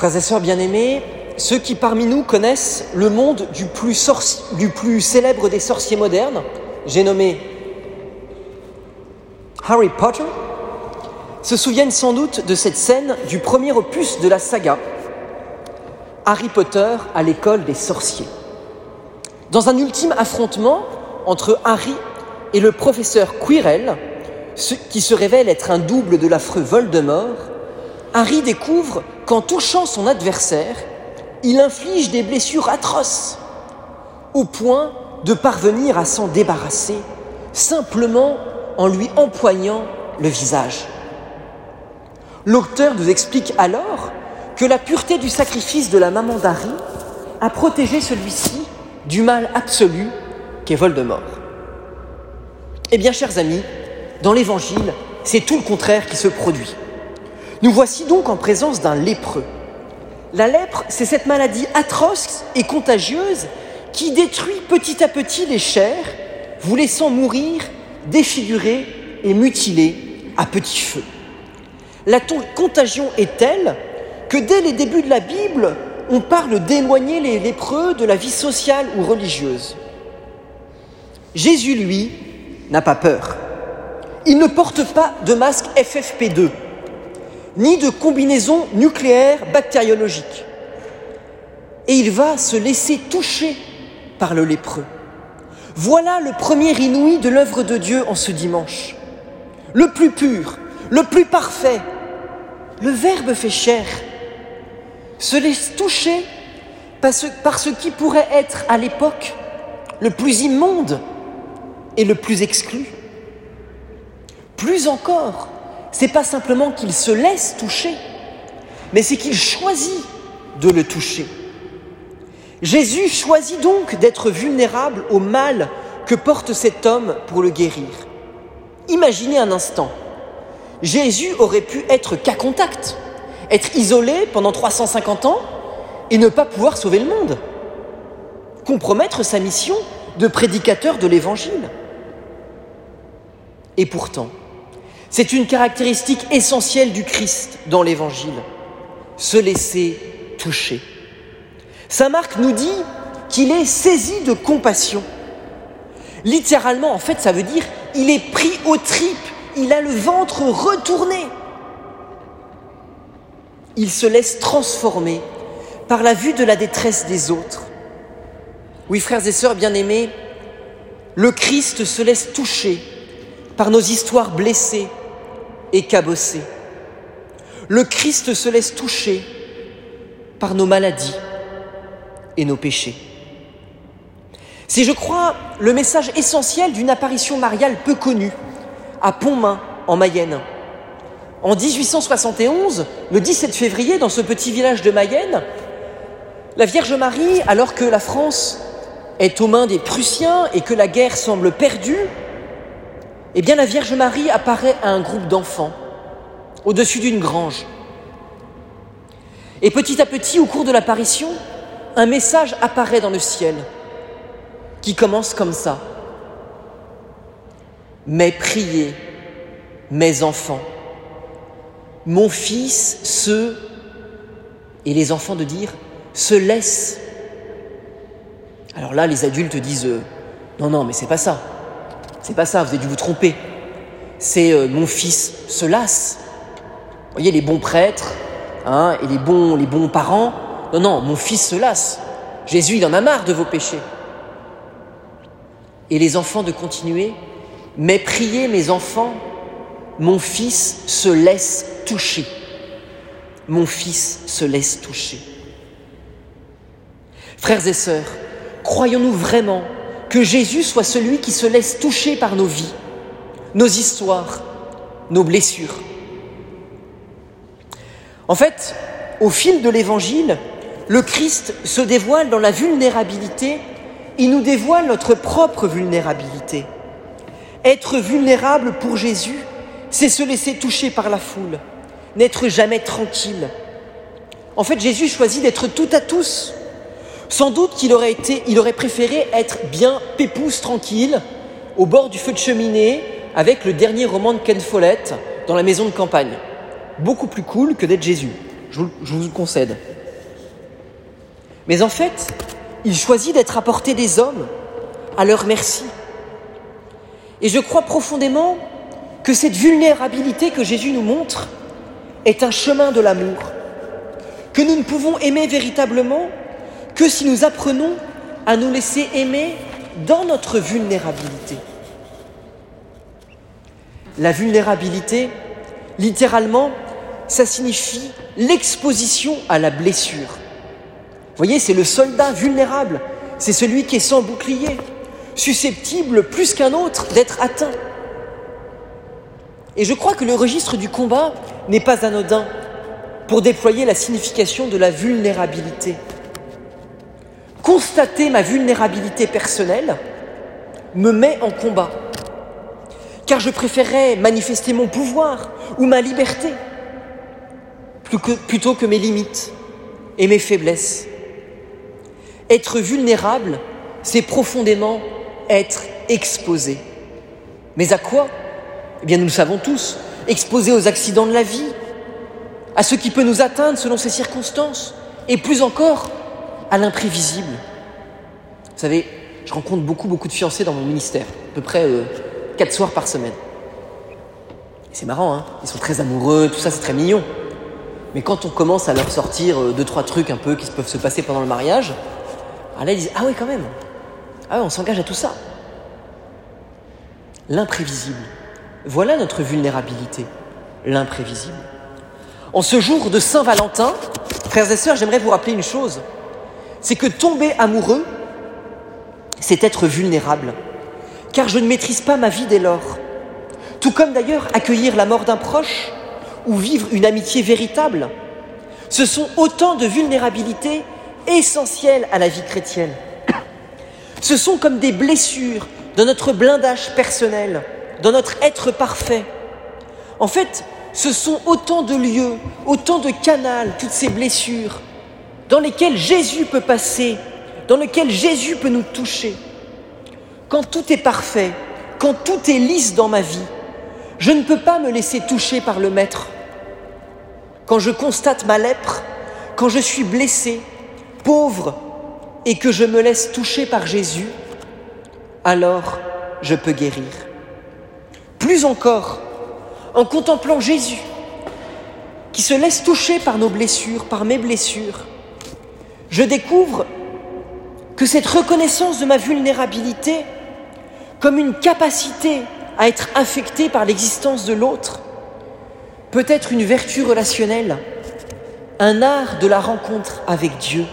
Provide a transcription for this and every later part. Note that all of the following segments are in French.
Frères et sœurs bien-aimés, ceux qui parmi nous connaissent le monde du plus, célèbre des sorciers modernes, j'ai nommé Harry Potter, se souviennent sans doute de cette scène du premier opus de la saga, Harry Potter à l'école des sorciers. Dans un ultime affrontement entre Harry et le professeur Quirrell, qui se révèle être un double de l'affreux Voldemort, Harry découvre qu'en touchant son adversaire, il inflige des blessures atroces, au point de parvenir à s'en débarrasser simplement en lui empoignant le visage. L'auteur nous explique alors que la pureté du sacrifice de la maman d'Harry a protégé celui-ci du mal absolu qu'est Voldemort. Eh bien, chers amis, dans l'Évangile, c'est tout le contraire qui se produit. Nous voici donc en présence d'un lépreux. La lèpre, c'est cette maladie atroce et contagieuse qui détruit petit à petit les chairs, vous laissant mourir défigurés et mutilés à petit feu. La contagion est telle que dès les débuts de la Bible, on parle d'éloigner les lépreux de la vie sociale ou religieuse. Jésus, lui, n'a pas peur. Il ne porte pas de masque FFP2, ni de combinaison nucléaire bactériologique. Et il va se laisser toucher par le lépreux. Voilà le premier inouï de l'œuvre de Dieu en ce dimanche. Le plus pur, le plus parfait, le Verbe fait chair, se laisse toucher par ce, par ce qui pourrait être à l'époque le plus immonde et le plus exclu. Plus encore, c'est pas simplement qu'il se laisse toucher, mais c'est qu'il choisit de le toucher. Jésus choisit donc d'être vulnérable au mal que porte cet homme pour le guérir. Imaginez un instant, Jésus aurait pu être qu'à contact, être isolé pendant 350 ans et ne pas pouvoir sauver le monde, compromettre sa mission de prédicateur de l'Évangile. Et pourtant, c'est une caractéristique essentielle du Christ dans l'Évangile, se laisser toucher. Saint Marc nous dit qu'il est saisi de compassion. Littéralement, en fait, ça veut dire il est pris aux tripes, il a le ventre retourné. Il se laisse transformer par la vue de la détresse des autres. Oui, frères et sœurs bien-aimés, le Christ se laisse toucher par nos histoires blessées et cabossées. Le Christ se laisse toucher par nos maladies et nos péchés. C'est, je crois, le message essentiel d'une apparition mariale peu connue, à Pontmain, en Mayenne. En 1871, le 17 février, dans ce petit village de Mayenne, la Vierge Marie, alors que la France est aux mains des Prussiens et que la guerre semble perdue, eh bien la Vierge Marie apparaît à un groupe d'enfants au-dessus d'une grange. Et petit à petit, au cours de l'apparition, un message apparaît dans le ciel qui commence comme ça. Mais priez, mes enfants, mon fils se, et les enfants de dire, se laisse. Alors là, les adultes disent, euh, non, non, mais c'est pas ça. C'est pas ça, vous avez dû vous tromper. C'est euh, mon fils se lasse. Vous voyez, les bons prêtres hein, et les bons, les bons parents, non, non, mon fils se lasse. Jésus, il en a marre de vos péchés. Et les enfants de continuer, mais priez mes enfants, mon fils se laisse toucher. Mon fils se laisse toucher. Frères et sœurs, croyons-nous vraiment que Jésus soit celui qui se laisse toucher par nos vies, nos histoires, nos blessures En fait, au fil de l'Évangile, le Christ se dévoile dans la vulnérabilité, il nous dévoile notre propre vulnérabilité. Être vulnérable pour Jésus, c'est se laisser toucher par la foule, n'être jamais tranquille. En fait, Jésus choisit d'être tout à tous. Sans doute qu'il aurait été, aurait préféré être bien pépousse tranquille, au bord du feu de cheminée, avec le dernier roman de Ken Follett dans la maison de campagne. Beaucoup plus cool que d'être Jésus. je vous, je vous le concède. Mais en fait, il choisit d'être à portée des hommes, à leur merci. Et je crois profondément que cette vulnérabilité que Jésus nous montre est un chemin de l'amour, que nous ne pouvons aimer véritablement que si nous apprenons à nous laisser aimer dans notre vulnérabilité. La vulnérabilité, littéralement, ça signifie l'exposition à la blessure. Vous voyez, c'est le soldat vulnérable, c'est celui qui est sans bouclier, susceptible plus qu'un autre d'être atteint. Et je crois que le registre du combat n'est pas anodin pour déployer la signification de la vulnérabilité. Constater ma vulnérabilité personnelle me met en combat, car je préférerais manifester mon pouvoir ou ma liberté plutôt que mes limites et mes faiblesses. Être vulnérable, c'est profondément être exposé. Mais à quoi? Eh bien, nous le savons tous, exposé aux accidents de la vie, à ce qui peut nous atteindre selon ces circonstances, et plus encore, à l'imprévisible. Vous savez, je rencontre beaucoup, beaucoup de fiancés dans mon ministère, à peu près euh, quatre soirs par semaine. C'est marrant, hein Ils sont très amoureux, tout ça, c'est très mignon. Mais quand on commence à leur sortir euh, deux, trois trucs un peu qui peuvent se passer pendant le mariage, ah là, ils disent Ah oui, quand même Ah oui, on s'engage à tout ça. L'imprévisible. Voilà notre vulnérabilité, l'imprévisible. En ce jour de Saint-Valentin, frères et sœurs, j'aimerais vous rappeler une chose c'est que tomber amoureux, c'est être vulnérable, car je ne maîtrise pas ma vie dès lors. Tout comme d'ailleurs accueillir la mort d'un proche ou vivre une amitié véritable, ce sont autant de vulnérabilités essentielles à la vie chrétienne. Ce sont comme des blessures dans notre blindage personnel, dans notre être parfait. En fait, ce sont autant de lieux, autant de canals, toutes ces blessures, dans lesquels Jésus peut passer, dans lesquels Jésus peut nous toucher. Quand tout est parfait, quand tout est lisse dans ma vie, je ne peux pas me laisser toucher par le Maître. Quand je constate ma lèpre, quand je suis blessé, pauvre, et que je me laisse toucher par Jésus, alors je peux guérir. Plus encore, en contemplant Jésus, qui se laisse toucher par nos blessures, par mes blessures, je découvre que cette reconnaissance de ma vulnérabilité comme une capacité à être affecté par l'existence de l'autre peut être une vertu relationnelle, un art de la rencontre avec Dieu.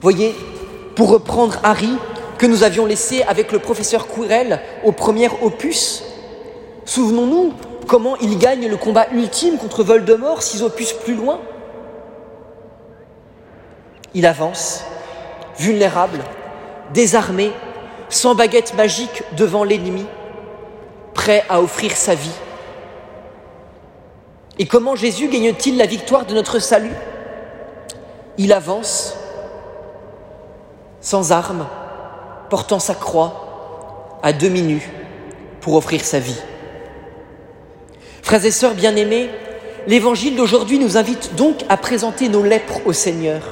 Voyez, pour reprendre Harry, que nous avions laissé avec le professeur Courel au premier opus, Souvenons-nous comment il gagne le combat ultime contre Voldemort six opus plus loin. Il avance, vulnérable, désarmé, sans baguette magique devant l'ennemi, prêt à offrir sa vie. Et comment Jésus gagne-t-il la victoire de notre salut? Il avance, sans armes, portant sa croix, à demi nu, pour offrir sa vie. Frères et sœurs bien-aimés, l'évangile d'aujourd'hui nous invite donc à présenter nos lèpres au Seigneur.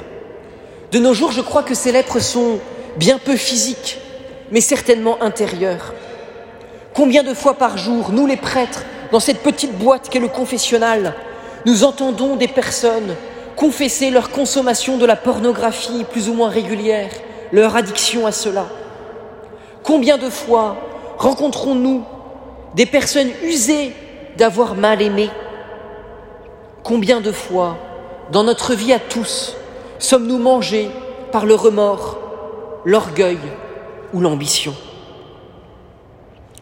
De nos jours, je crois que ces lèpres sont bien peu physiques, mais certainement intérieures. Combien de fois par jour, nous les prêtres, dans cette petite boîte qu'est le confessionnal, nous entendons des personnes confesser leur consommation de la pornographie plus ou moins régulière, leur addiction à cela? Combien de fois rencontrons-nous des personnes usées d'avoir mal aimé? Combien de fois, dans notre vie à tous, sommes-nous mangés par le remords, l'orgueil ou l'ambition?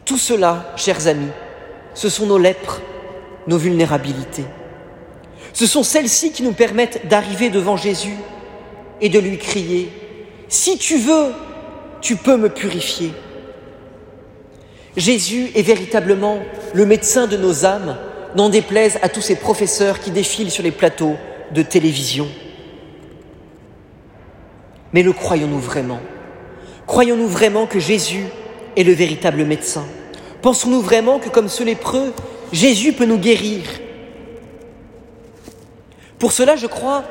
Tout cela, chers amis, ce sont nos lèpres, nos vulnérabilités. Ce sont celles-ci qui nous permettent d'arriver devant Jésus et de lui crier, Si tu veux, tu peux me purifier. Jésus est véritablement le médecin de nos âmes, n'en déplaise à tous ces professeurs qui défilent sur les plateaux de télévision. Mais le croyons-nous vraiment? Croyons-nous vraiment que Jésus est le véritable médecin? Pensons-nous vraiment que comme ce lépreux, Jésus peut nous guérir? Pour cela, je crois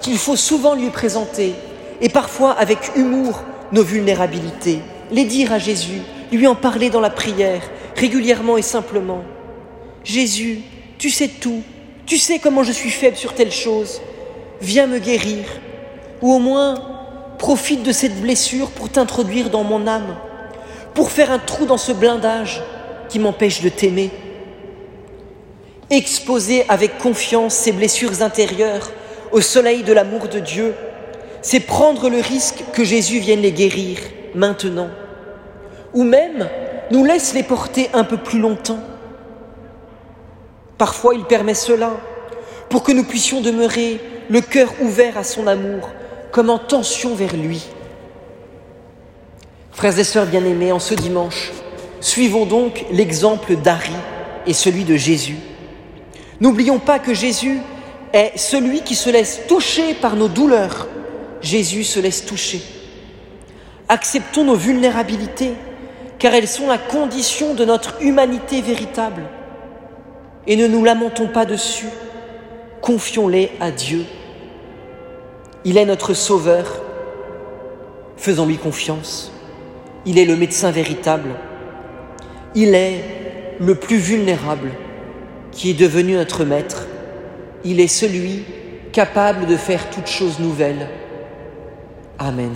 qu'il faut souvent lui présenter, et parfois avec humour, nos vulnérabilités, les dire à Jésus, lui en parler dans la prière, régulièrement et simplement. Jésus, tu sais tout, tu sais comment je suis faible sur telle chose, viens me guérir, ou au moins profite de cette blessure pour t'introduire dans mon âme, pour faire un trou dans ce blindage qui m'empêche de t'aimer. Exposer avec confiance ces blessures intérieures au soleil de l'amour de Dieu, c'est prendre le risque que Jésus vienne les guérir maintenant, ou même nous laisse les porter un peu plus longtemps. Parfois il permet cela pour que nous puissions demeurer le cœur ouvert à son amour, comme en tension vers lui. Frères et sœurs bien-aimés, en ce dimanche, suivons donc l'exemple d'Harry et celui de Jésus. N'oublions pas que Jésus est celui qui se laisse toucher par nos douleurs. Jésus se laisse toucher. Acceptons nos vulnérabilités, car elles sont la condition de notre humanité véritable. Et ne nous lamentons pas dessus, confions-les à Dieu. Il est notre Sauveur, faisons-lui confiance. Il est le médecin véritable. Il est le plus vulnérable qui est devenu notre Maître. Il est celui capable de faire toutes choses nouvelles. Amen.